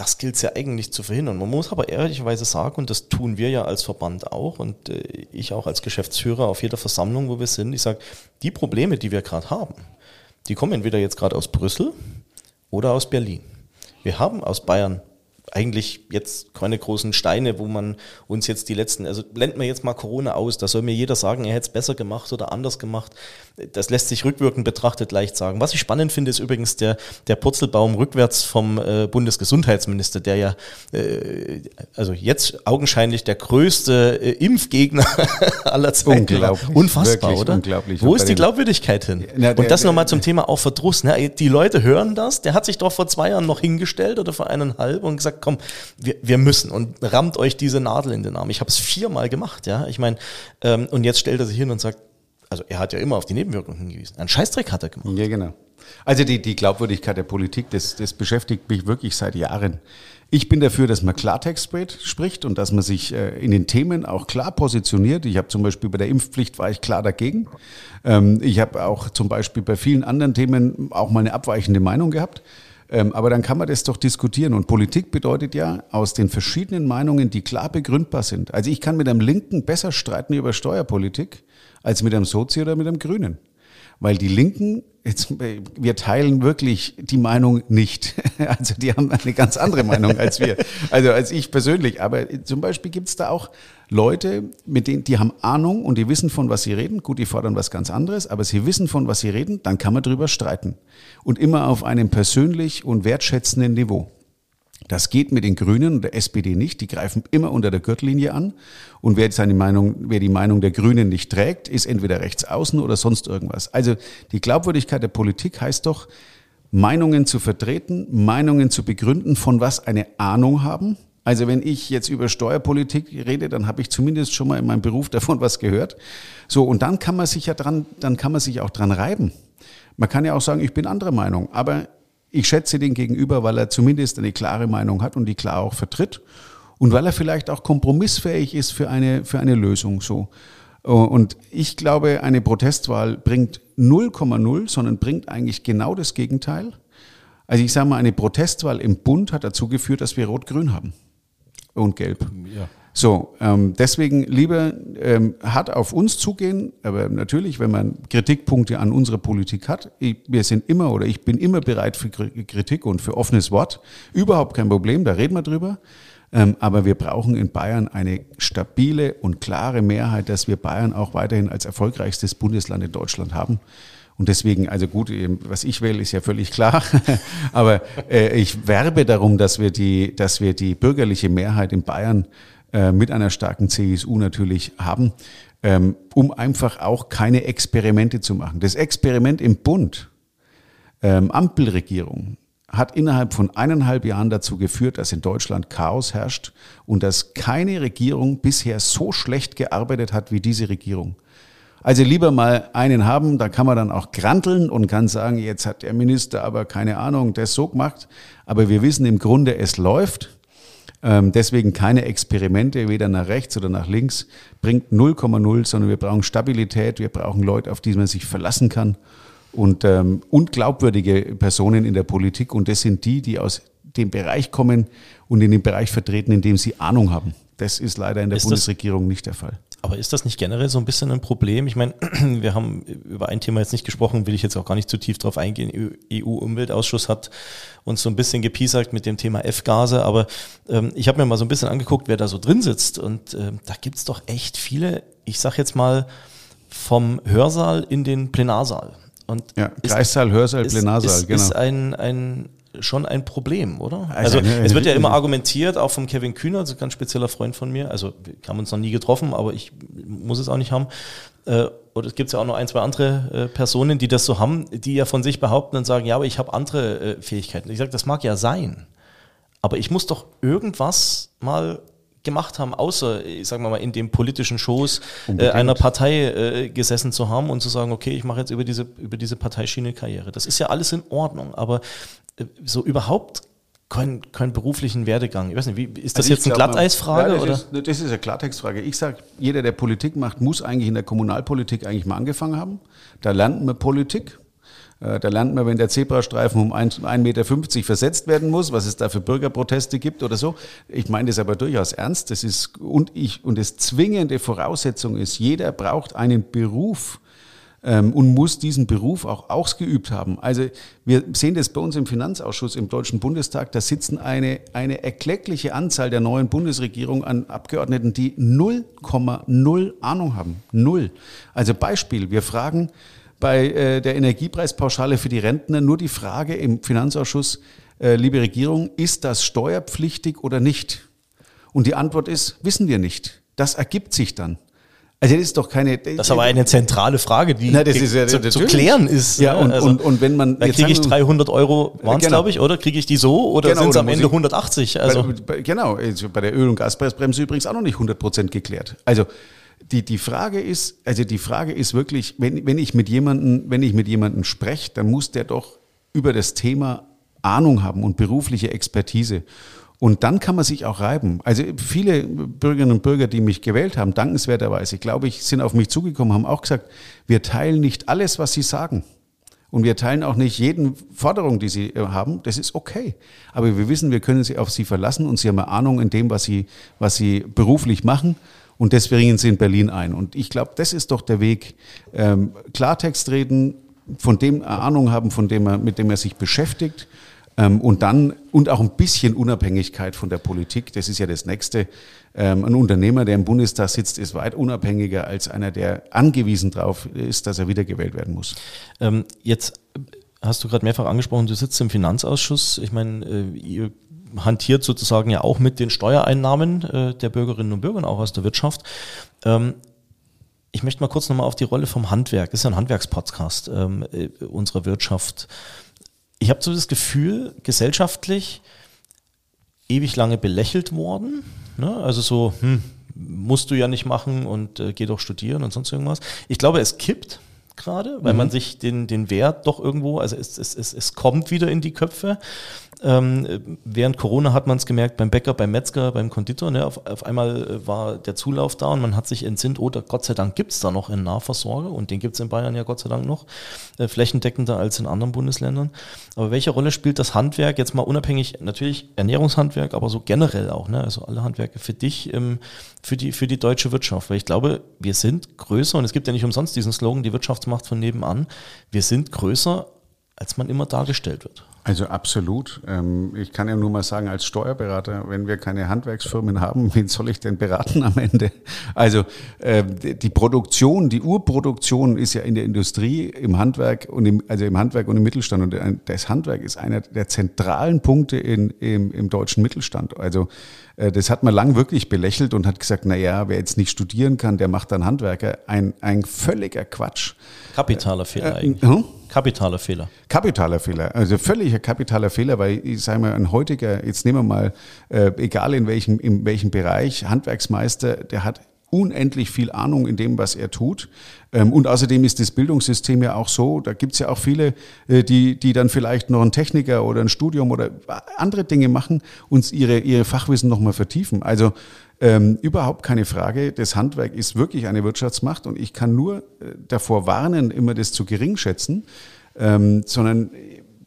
S3: das gilt es ja eigentlich zu verhindern. Man muss aber ehrlicherweise sagen, und das tun wir ja als Verband auch und äh, ich auch als Geschäftsführer auf jeder Versammlung, wo wir sind, ich sage, die Probleme, die wir gerade haben, die kommen entweder jetzt gerade aus Brüssel oder aus Berlin. Wir haben aus Bayern eigentlich jetzt keine großen Steine, wo man uns jetzt die letzten, also blenden wir jetzt mal Corona aus, da soll mir jeder sagen, er hätte es besser gemacht oder anders gemacht. Das lässt sich rückwirkend betrachtet leicht sagen. Was ich spannend finde, ist übrigens der, der Purzelbaum rückwärts vom äh, Bundesgesundheitsminister, der ja, äh, also jetzt augenscheinlich der größte äh, Impfgegner aller Zeiten
S4: unglaublich,
S3: Unfassbar, oder?
S4: Unglaublich.
S3: Wo ist die Glaubwürdigkeit hin?
S4: Na, der,
S3: Und das nochmal zum Thema auch Verdruss. Ne? Die Leute hören das, der hat sich doch vor zwei Jahren noch hingestellt oder vor eineinhalb und gesagt, komm, wir, wir müssen und rammt euch diese Nadel in den Arm. Ich habe es viermal gemacht, ja. Ich meine, ähm, und jetzt stellt er sich hin und sagt, also er hat ja immer auf die Nebenwirkungen hingewiesen. Ein Scheißdreck hat er gemacht.
S4: Ja, genau. Also die, die Glaubwürdigkeit der Politik, das, das beschäftigt mich wirklich seit Jahren. Ich bin dafür, dass man Klartext spricht und dass man sich äh, in den Themen auch klar positioniert. Ich habe zum Beispiel bei der Impfpflicht war ich klar dagegen. Ähm, ich habe auch zum Beispiel bei vielen anderen Themen auch mal eine abweichende Meinung gehabt. Ähm, aber dann kann man das doch diskutieren. Und Politik bedeutet ja aus den verschiedenen Meinungen, die klar begründbar sind. Also ich kann mit einem Linken besser streiten über Steuerpolitik als mit einem Sozi oder mit einem Grünen. Weil die Linken, jetzt, wir teilen wirklich die Meinung nicht. Also die haben eine ganz andere Meinung als wir. Also als ich persönlich. Aber zum Beispiel gibt es da auch Leute, mit denen, die haben Ahnung und die wissen von was sie reden. Gut, die fordern was ganz anderes, aber sie wissen von was sie reden, dann kann man drüber streiten. Und immer auf einem persönlich und wertschätzenden Niveau. Das geht mit den Grünen und der SPD nicht. Die greifen immer unter der Gürtellinie an. Und wer seine Meinung, wer die Meinung der Grünen nicht trägt, ist entweder rechts außen oder sonst irgendwas. Also die Glaubwürdigkeit der Politik heißt doch, Meinungen zu vertreten, Meinungen zu begründen, von was eine Ahnung haben. Also wenn ich jetzt über Steuerpolitik rede, dann habe ich zumindest schon mal in meinem Beruf davon was gehört. So, und dann kann man sich ja dran, dann kann man sich auch dran reiben. Man kann ja auch sagen, ich bin anderer Meinung, aber ich schätze den gegenüber, weil er zumindest eine klare Meinung hat und die klar auch vertritt und weil er vielleicht auch kompromissfähig ist für eine, für eine Lösung so. Und ich glaube, eine Protestwahl bringt 0,0, sondern bringt eigentlich genau das Gegenteil. Also ich sage mal, eine Protestwahl im Bund hat dazu geführt, dass wir Rot-Grün haben und Gelb. Ja. So, ähm, deswegen lieber ähm, hart auf uns zugehen, aber natürlich, wenn man Kritikpunkte an unserer Politik hat, ich, wir sind immer oder ich bin immer bereit für Kritik und für offenes Wort. Überhaupt kein Problem, da reden wir drüber. Ähm, aber wir brauchen in Bayern eine stabile und klare Mehrheit, dass wir Bayern auch weiterhin als erfolgreichstes Bundesland in Deutschland haben. Und deswegen, also gut, was ich will, ist ja völlig klar. Aber äh, ich werbe darum, dass wir die, dass wir die bürgerliche Mehrheit in Bayern äh, mit einer starken CSU natürlich haben, ähm, um einfach auch keine Experimente zu machen. Das Experiment im Bund, ähm, Ampelregierung, hat innerhalb von eineinhalb Jahren dazu geführt, dass in Deutschland Chaos herrscht und dass keine Regierung bisher so schlecht gearbeitet hat wie diese Regierung. Also lieber mal einen haben, da kann man dann auch granteln und kann sagen, jetzt hat der Minister aber keine Ahnung, das so gemacht. Aber wir wissen im Grunde, es läuft. Ähm, deswegen keine Experimente, weder nach rechts oder nach links, bringt 0,0, sondern wir brauchen Stabilität, wir brauchen Leute, auf die man sich verlassen kann und, ähm, und glaubwürdige Personen in der Politik. Und das sind die, die aus dem Bereich kommen und in dem Bereich vertreten, in dem sie Ahnung haben. Das ist leider in der ist Bundesregierung nicht der Fall.
S3: Aber ist das nicht generell so ein bisschen ein Problem? Ich meine, wir haben über ein Thema jetzt nicht gesprochen, will ich jetzt auch gar nicht zu tief drauf eingehen. EU-Umweltausschuss hat uns so ein bisschen gepiesackt mit dem Thema F-Gase, aber ähm, ich habe mir mal so ein bisschen angeguckt, wer da so drin sitzt und äh, da gibt's doch echt viele, ich sag jetzt mal, vom Hörsaal in den Plenarsaal.
S4: Und ja, Kreissaal, Hörsaal,
S3: ist,
S4: Plenarsaal,
S3: ist, genau. Ist ein, ein schon ein Problem, oder? Also, also es wird ja immer argumentiert, auch vom Kevin Kühner, also ein ganz spezieller Freund von mir, also wir haben uns noch nie getroffen, aber ich muss es auch nicht haben. Äh, oder es gibt ja auch noch ein, zwei andere äh, Personen, die das so haben, die ja von sich behaupten und sagen, ja, aber ich habe andere äh, Fähigkeiten. Ich sage, das mag ja sein, aber ich muss doch irgendwas mal gemacht haben, außer, ich sag mal, in dem politischen Schoß äh, einer Partei äh, gesessen zu haben und zu sagen, okay, ich mache jetzt über diese, über diese Parteischiene Karriere. Das ist ja alles in Ordnung, aber so überhaupt keinen kein beruflichen Werdegang. Ich weiß nicht, wie, ist das
S4: Also
S3: jetzt eine Glatteisfrage?
S4: Ja,
S3: oder?
S4: das, ist, das ist eine Klartextfrage. Ich sage, jeder, der Politik macht, muss eigentlich in der Kommunalpolitik eigentlich mal angefangen haben. Da lernt man Politik. Äh, Da lernt man, wenn der Zebrastreifen um 1,50 Meter versetzt werden muss, was es da für Bürgerproteste gibt oder so. Ich meine das aber durchaus ernst. Das ist, und ich, und das zwingende Voraussetzung ist, jeder braucht einen Beruf, ähm, und muss diesen Beruf auch ausgeübt haben. Also wir sehen das bei uns im Finanzausschuss im Deutschen Bundestag, da sitzen eine, eine erkleckliche Anzahl der neuen Bundesregierung an Abgeordneten, die 0,0 Ahnung haben. Null. Also Beispiel, wir fragen bei äh, der Energiepreispauschale für die Rentner nur die Frage im Finanzausschuss, äh, liebe Regierung, ist das steuerpflichtig oder nicht? Und die Antwort ist, wissen wir nicht. Das ergibt sich dann. Also das ist doch keine.
S3: Das ist aber eine zentrale Frage, die
S4: Na, ja-
S3: zu, zu klären ist.
S4: Ja,
S3: ne?
S4: und- und- und wenn man-
S3: Da kriege ich
S4: sagen wir-
S3: 300 Euro, waren es
S4: Genau.
S3: glaube ich, oder? Kriege ich die so oder
S4: Genau,
S3: sind es am Ende
S4: ich-
S3: 180? Also,
S4: bei, bei, genau, also bei der Öl- und Gaspreisbremse übrigens auch noch nicht 100 Prozent geklärt. Also die, die Frage ist, also die Frage ist wirklich, wenn, wenn ich mit jemandem, wenn ich mit jemandem spreche, dann muss der doch über das Thema Ahnung haben und berufliche Expertise. Und dann kann man sich auch reiben. Also viele Bürgerinnen und Bürger, die mich gewählt haben, dankenswerterweise, glaube ich, sind auf mich zugekommen, haben auch gesagt, wir teilen nicht alles, was sie sagen. Und wir teilen auch nicht jeden Forderung, die sie äh, haben. Das ist okay. Aber wir wissen, wir können sie auf sie verlassen und sie haben eine Ahnung in dem, was sie, was sie beruflich machen. Und das bringen sie in Berlin ein. Und ich glaube, das ist doch der Weg. Ähm, Klartext reden, von dem Ahnung haben, von dem er, mit dem er sich beschäftigt. Ähm, und dann, und auch ein bisschen Unabhängigkeit von der Politik. Das ist ja das Nächste. Ähm, ein Unternehmer, der im Bundestag sitzt, ist weit unabhängiger als einer, der angewiesen darauf ist, dass er wiedergewählt werden muss.
S3: ähm, jetzt hast du gerade mehrfach angesprochen, du sitzt im Finanzausschuss. Ich meine, äh, ihr hantiert sozusagen ja auch mit den Steuereinnahmen äh, der Bürgerinnen und Bürger auch aus der Wirtschaft. Ich möchte mal kurz nochmal auf die Rolle vom Handwerk, das ist ja ein Handwerkspodcast äh, unserer Wirtschaft. Ich habe so das Gefühl, gesellschaftlich ewig lange belächelt worden. Ne? Also so, hm, musst du ja nicht machen und äh, geh doch studieren und sonst irgendwas. Ich glaube, es kippt gerade, weil man sich den, den Wert doch irgendwo, also es, es, es, es kommt wieder in die Köpfe. Ähm, äh, während Corona hat man es gemerkt beim Bäcker, beim Metzger, beim Konditor. Ne? Auf, auf einmal äh, war der Zulauf da und man hat sich entsinnt, oh, da, Gott sei Dank gibt's da noch einen Nahversorger und den gibt's in Bayern ja Gott sei Dank noch, äh, flächendeckender als in anderen Bundesländern. Aber welche Rolle spielt das Handwerk jetzt mal unabhängig, natürlich Ernährungshandwerk, aber so generell auch, ne? also alle Handwerke für dich, ähm, für, die, für die deutsche Wirtschaft? Weil ich glaube, wir sind größer und es gibt ja nicht umsonst diesen Slogan, die Wirtschaftsmacht von nebenan, wir sind größer, als man immer dargestellt wird.
S4: Also absolut. Ähm, Ich kann ja nur mal sagen, als Steuerberater, wenn wir keine Handwerksfirmen haben, wen soll ich denn beraten am Ende? Also äh, die Produktion, die Urproduktion ist ja in der Industrie, im Handwerk und im, also im Handwerk und im Mittelstand. Und das Handwerk ist einer der zentralen Punkte in, im, im deutschen Mittelstand. Also äh, das hat man lang wirklich belächelt und hat gesagt, na ja, wer jetzt nicht studieren kann, der macht dann Handwerker. Ein, ein völliger Quatsch.
S3: Kapitaler Fehler
S4: Äh,
S3: eigentlich.
S4: hm?
S3: Kapitaler Fehler.
S4: Kapitaler Fehler, also völliger kapitaler Fehler, weil ich sage mal, ein heutiger, jetzt nehmen wir mal, äh, egal in welchem, in welchem Bereich, Handwerksmeister, der hat unendlich viel Ahnung in dem, was er tut. Ähm, und außerdem ist das Bildungssystem ja auch so, da gibt's ja auch viele, äh, die, die dann vielleicht noch einen Techniker oder ein Studium oder andere Dinge machen und ihre, ihre Fachwissen nochmal vertiefen. Also ähm, überhaupt keine Frage. Das Handwerk ist wirklich eine Wirtschaftsmacht und ich kann nur äh, davor warnen, immer das zu gering schätzen, ähm, sondern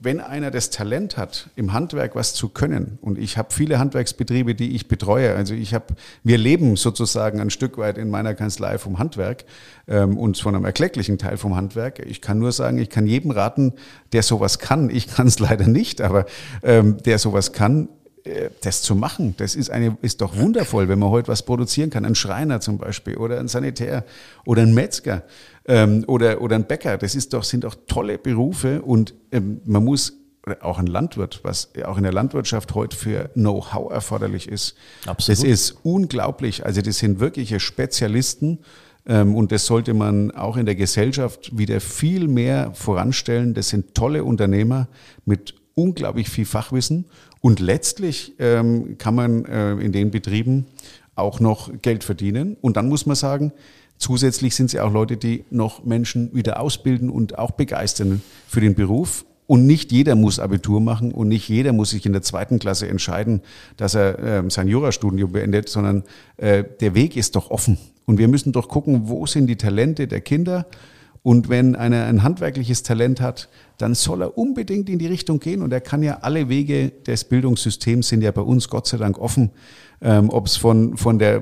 S4: wenn einer das Talent hat, im Handwerk was zu können, und ich habe viele Handwerksbetriebe, die ich betreue, also ich habe, wir leben sozusagen ein Stück weit in meiner Kanzlei vom Handwerk ähm, und von einem erklecklichen Teil vom Handwerk. Ich kann nur sagen, ich kann jedem raten, der sowas kann, ich kann es leider nicht, aber ähm, der sowas kann, äh, das zu machen, das ist, eine, ist doch wundervoll, wenn man heute was produzieren kann. Ein Schreiner zum Beispiel oder ein Sanitär oder ein Metzger ähm, oder, oder ein Bäcker. Das ist doch, sind doch tolle Berufe und ähm, man muss, auch ein Landwirt, was auch in der Landwirtschaft heute für Know-how erforderlich ist.
S3: Absolut.
S4: Das ist unglaublich. Also das sind wirkliche Spezialisten. Ähm, Und das sollte man auch in der Gesellschaft wieder viel mehr voranstellen. Das sind tolle Unternehmer mit unglaublich viel Fachwissen. Und letztlich ähm, kann man äh, in den Betrieben auch noch Geld verdienen. Und dann muss man sagen, zusätzlich sind sie auch Leute, die noch Menschen wieder ausbilden und auch begeistern für den Beruf. Und nicht jeder muss Abitur machen und nicht jeder muss sich in der zweiten Klasse entscheiden, dass er äh, sein Jurastudium beendet, sondern äh, der Weg ist doch offen. Und wir müssen doch gucken, wo sind die Talente der Kinder. Und wenn einer ein handwerkliches Talent hat, dann soll er unbedingt in die Richtung gehen. Und er kann ja alle Wege des Bildungssystems sind ja bei uns Gott sei Dank offen. Ähm, ob es von, von der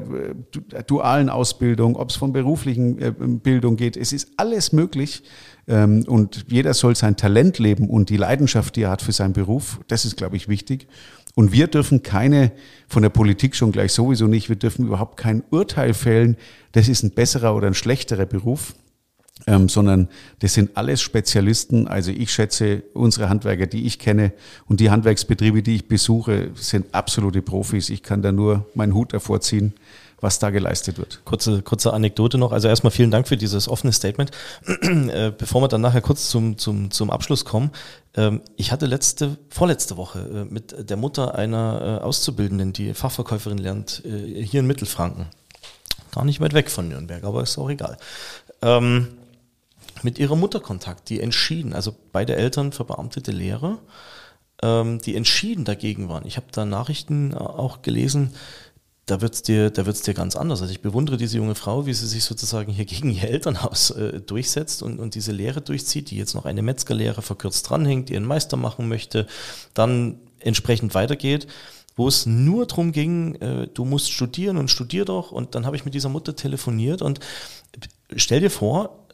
S4: äh, dualen Ausbildung, ob es von beruflichen äh, Bildung geht. Es ist alles möglich. Ähm, und jeder soll sein Talent leben und die Leidenschaft, die er hat für seinen Beruf. Das ist, glaube ich, wichtig. Und wir dürfen keine, von der Politik schon gleich sowieso nicht, wir dürfen überhaupt kein Urteil fällen, das ist ein besserer oder ein schlechterer Beruf ähm, sondern das sind alles Spezialisten. Also ich schätze, unsere Handwerker, die ich kenne und die Handwerksbetriebe, die ich besuche, sind absolute Profis. Ich kann da nur meinen Hut davor ziehen was da geleistet wird.
S3: Kurze, kurze Anekdote noch. Also erstmal vielen Dank für dieses offene Statement. Äh, bevor wir dann nachher kurz zum, zum, zum Abschluss kommen. Ähm, ich hatte letzte, vorletzte Woche äh, mit der Mutter einer äh, Auszubildenden, die Fachverkäuferin lernt, hier in Mittelfranken. Gar nicht weit weg von Nürnberg, aber ist auch egal. Ähm, mit ihrer Mutter Kontakt, die entschieden, also beide Eltern verbeamtete Lehrer, ähm, die entschieden dagegen waren. Ich habe da Nachrichten äh, auch gelesen, da wird's dir, da wird's dir ganz anders. Also ich bewundere diese junge Frau, wie sie sich sozusagen hier gegen ihr Elternhaus äh, durchsetzt und, und diese Lehre durchzieht, die jetzt noch eine Metzgerlehre verkürzt dranhängt, ihren Meister machen möchte, dann entsprechend weitergeht wo es nur darum ging, äh, du musst studieren und studier doch. Und dann habe ich mit dieser Mutter telefoniert und stell dir vor,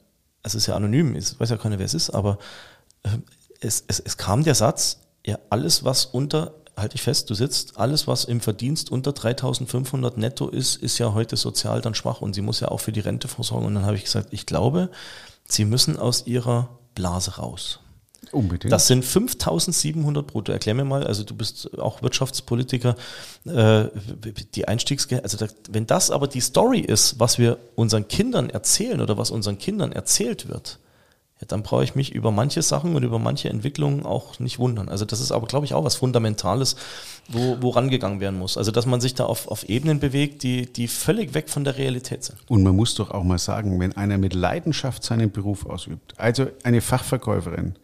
S3: es ist ja anonym, ich weiß ja keiner, wer es ist, aber äh, es, es, es kam der Satz, ja, alles, was unter, halte ich fest, du sitzt, alles, was im Verdienst unter 3500 netto ist, ist ja heute sozial dann schwach und sie muss ja auch für die Rente vorsorgen. Und dann habe ich gesagt, ich glaube, sie müssen aus ihrer Blase raus. Unbedingt. Das sind 5700 brutto. Erklär mir mal, also du bist auch Wirtschaftspolitiker, äh, die Einstiegsgehälter, also da, wenn das aber die Story ist, was wir unseren Kindern erzählen oder was unseren Kindern erzählt wird, ja, dann brauche ich mich über manche Sachen und über manche Entwicklungen auch nicht wundern. Also das ist aber, glaube ich, auch was Fundamentales, wo, wo rangegangen werden muss. Also dass man sich da auf, auf Ebenen bewegt, die, die völlig weg von der Realität sind.
S4: Und man muss doch auch mal sagen, wenn einer mit Leidenschaft seinen Beruf ausübt, also eine Fachverkäuferin,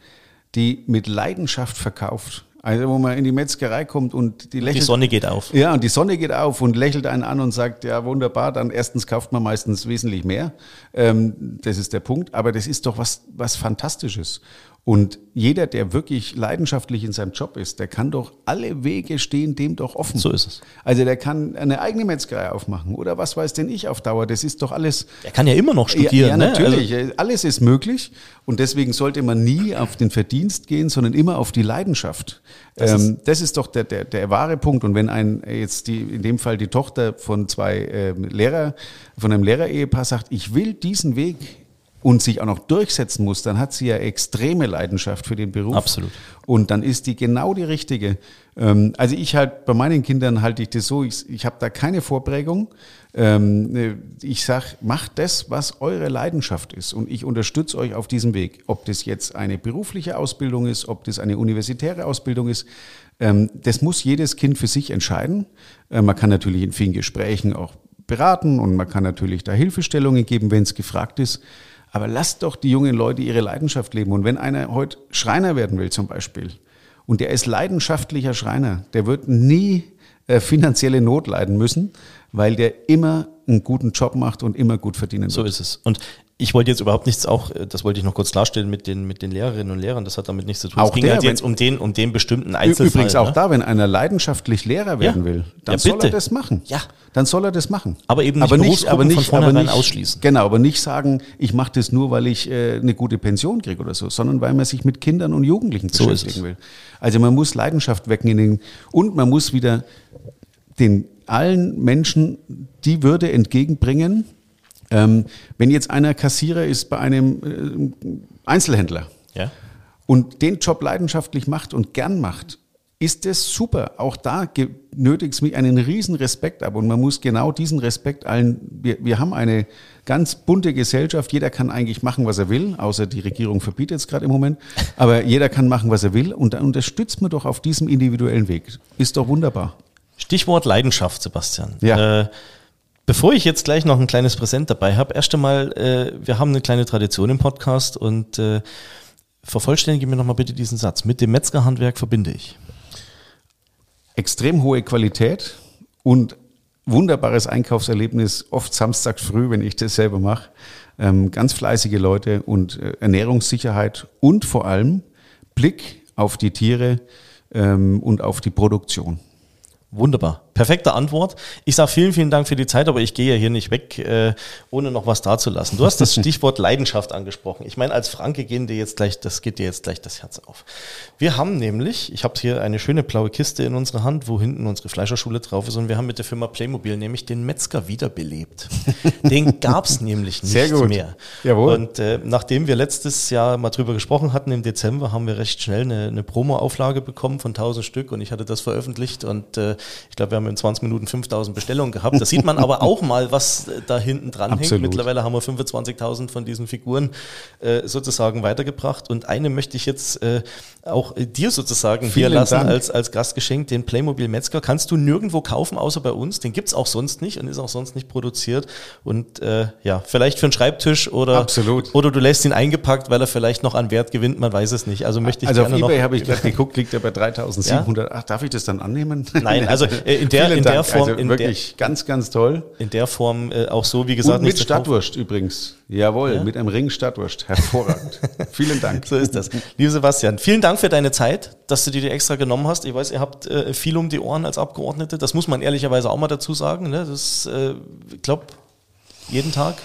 S4: die mit Leidenschaft verkauft. Also wo man in die Metzgerei kommt und die lächelt.
S3: Die Sonne geht auf.
S4: Ja, und die Sonne geht auf und lächelt einen an und sagt, ja wunderbar, dann erstens kauft man meistens wesentlich mehr. Ähm, das ist der Punkt. Aber das ist doch was, was Fantastisches. Und jeder, der wirklich leidenschaftlich in seinem Job ist, der kann doch alle Wege stehen dem doch offen.
S3: So ist es.
S4: Also der kann eine eigene Metzgerei aufmachen oder was weiß denn ich auf Dauer. Das ist doch alles.
S3: Er kann ja immer noch studieren. Ja,
S4: ja natürlich. Ne? Also alles ist möglich. Und deswegen sollte man nie auf den Verdienst gehen, sondern immer auf die Leidenschaft. Das, ähm, ist, das ist doch der, der, der wahre Punkt. Und wenn ein jetzt die, in dem Fall die Tochter von zwei äh, Lehrer, von einem Lehrerehepaar sagt, ich will diesen Weg und sich auch noch durchsetzen muss, dann hat sie ja extreme Leidenschaft für den Beruf.
S3: Absolut.
S4: Und dann ist die genau die richtige. Ähm, also ich halt, bei meinen Kindern halte ich das so, ich, ich habe da keine Vorprägung. Ähm, äh, ich sag, macht das, was eure Leidenschaft ist. Und ich unterstütze euch auf diesem Weg. Ob das jetzt eine berufliche Ausbildung ist, ob das eine universitäre Ausbildung ist, ähm, das muss jedes Kind für sich entscheiden. Äh, man kann natürlich in vielen Gesprächen auch beraten und man kann natürlich da Hilfestellungen geben, wenn es gefragt ist. Aber lasst doch die jungen Leute ihre Leidenschaft leben. Und wenn einer heute Schreiner werden will zum Beispiel, und der ist leidenschaftlicher Schreiner, der wird nie äh, finanzielle Not leiden müssen, weil der immer einen guten Job macht und immer gut verdienen wird.
S3: So ist es. Und ich wollte jetzt überhaupt nichts auch, äh, das wollte ich noch kurz klarstellen mit den, mit den Lehrerinnen und Lehrern, das hat damit nichts zu tun.
S4: Auch es ging der,
S3: halt jetzt um den, um den bestimmten Einzelfall.
S4: Übrigens auch ne? da, wenn einer leidenschaftlich Lehrer werden ja. will, dann ja, soll er das machen.
S3: Ja.
S4: Dann soll er das machen.
S3: Aber eben nicht,
S4: aber nicht, aber nicht, aber nicht
S3: ausschließen.
S4: Genau, aber nicht sagen, ich mache das nur, weil ich äh, eine gute Pension kriege oder so, sondern weil man sich mit Kindern und Jugendlichen so beschäftigen will. Also man muss Leidenschaft wecken in den, und man muss wieder den allen Menschen die Würde entgegenbringen, ähm, wenn jetzt einer Kassierer ist bei einem äh, Einzelhändler
S3: ja.
S4: und den Job leidenschaftlich macht und gern macht, ist das super. Auch da nötigt es mich einen riesen Respekt ab und man muss genau diesen Respekt allen, wir, wir haben eine ganz bunte Gesellschaft, jeder kann eigentlich machen, was er will, außer die Regierung verbietet es gerade im Moment, aber jeder kann machen, was er will und dann unterstützt man doch auf diesem individuellen Weg. Ist doch wunderbar.
S3: Stichwort Leidenschaft, Sebastian.
S4: Ja.
S3: Äh, Bevor ich jetzt gleich noch ein kleines Präsent dabei habe, erst einmal, äh, wir haben eine kleine Tradition im Podcast und äh, vervollständige mir nochmal bitte diesen Satz. Mit dem Metzgerhandwerk verbinde ich.
S4: Extrem hohe Qualität und wunderbares Einkaufserlebnis, oft samstags früh, wenn ich das selber mache. Ähm, ganz fleißige Leute und äh, Ernährungssicherheit und vor allem Blick auf die Tiere ähm, und auf die Produktion.
S3: Wunderbar. Perfekte Antwort. Ich sage vielen, vielen Dank für die Zeit, aber ich gehe ja hier nicht weg, äh, ohne noch was dazulassen. Du hast das Stichwort Leidenschaft angesprochen. Ich meine, als Franke gehen dir jetzt gleich, das geht dir jetzt gleich das Herz auf. Wir haben nämlich, ich habe hier eine schöne blaue Kiste in unserer Hand, wo hinten unsere Fleischerschule drauf ist und wir haben mit der Firma Playmobil nämlich den Metzger wiederbelebt. Den gab's nämlich nicht
S4: Sehr gut.
S3: mehr.
S4: Jawohl.
S3: Und äh, nachdem wir letztes Jahr mal drüber gesprochen hatten im Dezember, haben wir recht schnell eine, eine Promo-Auflage bekommen von 1000 Stück und ich hatte das veröffentlicht und äh, ich glaube, wir haben in 20 Minuten 5000 Bestellungen gehabt. Das sieht man aber auch mal, was da hinten dran hängt.
S4: Absolut.
S3: Mittlerweile haben wir 25.000 von diesen Figuren äh, sozusagen weitergebracht und eine möchte ich jetzt äh, auch äh, dir sozusagen hier
S4: Vielen
S3: lassen
S4: Dank.
S3: als, als Gastgeschenk, den Playmobil Metzger. Kannst du nirgendwo kaufen, außer bei uns. Den gibt's auch sonst nicht und ist auch sonst nicht produziert. Und äh, ja, vielleicht für einen Schreibtisch oder,
S4: Absolut.
S3: oder du lässt ihn eingepackt, weil er vielleicht noch an Wert gewinnt, man weiß es nicht. Also möchte ich
S4: Also auf Ebay habe ich gerade geguckt, liegt er bei 3700. Ach, darf ich das dann annehmen?
S3: Nein, also, äh, in der-
S4: Vielen
S3: in der. Form-
S4: Also
S3: in der-
S4: wirklich ganz, ganz toll.
S3: in der Form äh, auch so, wie gesagt,
S4: Und mit. Stadtwurst übrigens. Jawohl, mit einem Ring Stadtwurst. Hervorragend. Vielen Dank.
S3: So ist das. Lieber Sebastian, vielen Dank für deine Zeit, dass du dir die extra genommen hast. Ich weiß, ihr habt äh, viel um die Ohren als Abgeordnete. Das muss man ehrlicherweise auch mal dazu sagen. Ne? Das, äh, ich glaube, jeden Tag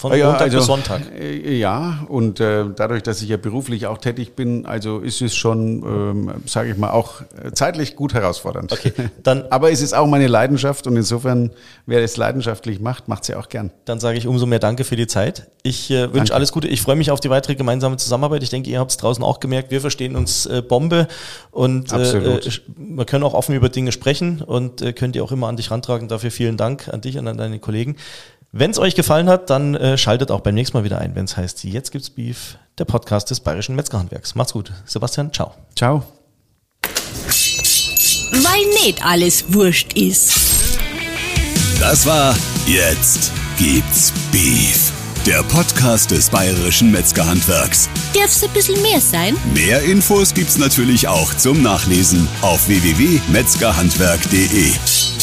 S3: von
S4: Ja,
S3: Montag
S4: also,
S3: bis Sonntag.
S4: äh, Ja, und äh, dadurch, dass ich ja beruflich auch tätig bin, also ist es schon, ähm, sage ich mal, auch äh, zeitlich gut herausfordernd.
S3: Okay, dann-
S4: Aber es ist auch meine Leidenschaft und insofern, wer es leidenschaftlich macht, macht es ja auch gern.
S3: Dann sage ich umso mehr Danke für die Zeit. Ich äh, wünsche alles Gute. Ich freue mich auf die weitere gemeinsame Zusammenarbeit. Ich denke, ihr habt es draußen auch gemerkt. Wir verstehen uns äh, Bombe und äh,
S4: Absolut.
S3: äh, wir können auch offen über Dinge sprechen und könnt ihr auch immer an dich rantragen. Dafür vielen Dank an dich und an deine Kollegen. Wenn es euch gefallen hat, dann äh, schaltet auch beim nächsten Mal wieder ein, wenn es heißt, jetzt gibt's Beef, der Podcast des Bayerischen Metzgerhandwerks. Macht's gut. Sebastian, ciao.
S4: Ciao.
S1: Weil nicht alles wurscht ist.
S2: Das war Jetzt gibt's Beef. Der Podcast des Bayerischen Metzgerhandwerks.
S1: Darf's ein bisschen mehr sein?
S2: Mehr Infos gibt's natürlich auch zum Nachlesen auf www.metzgerhandwerk.de.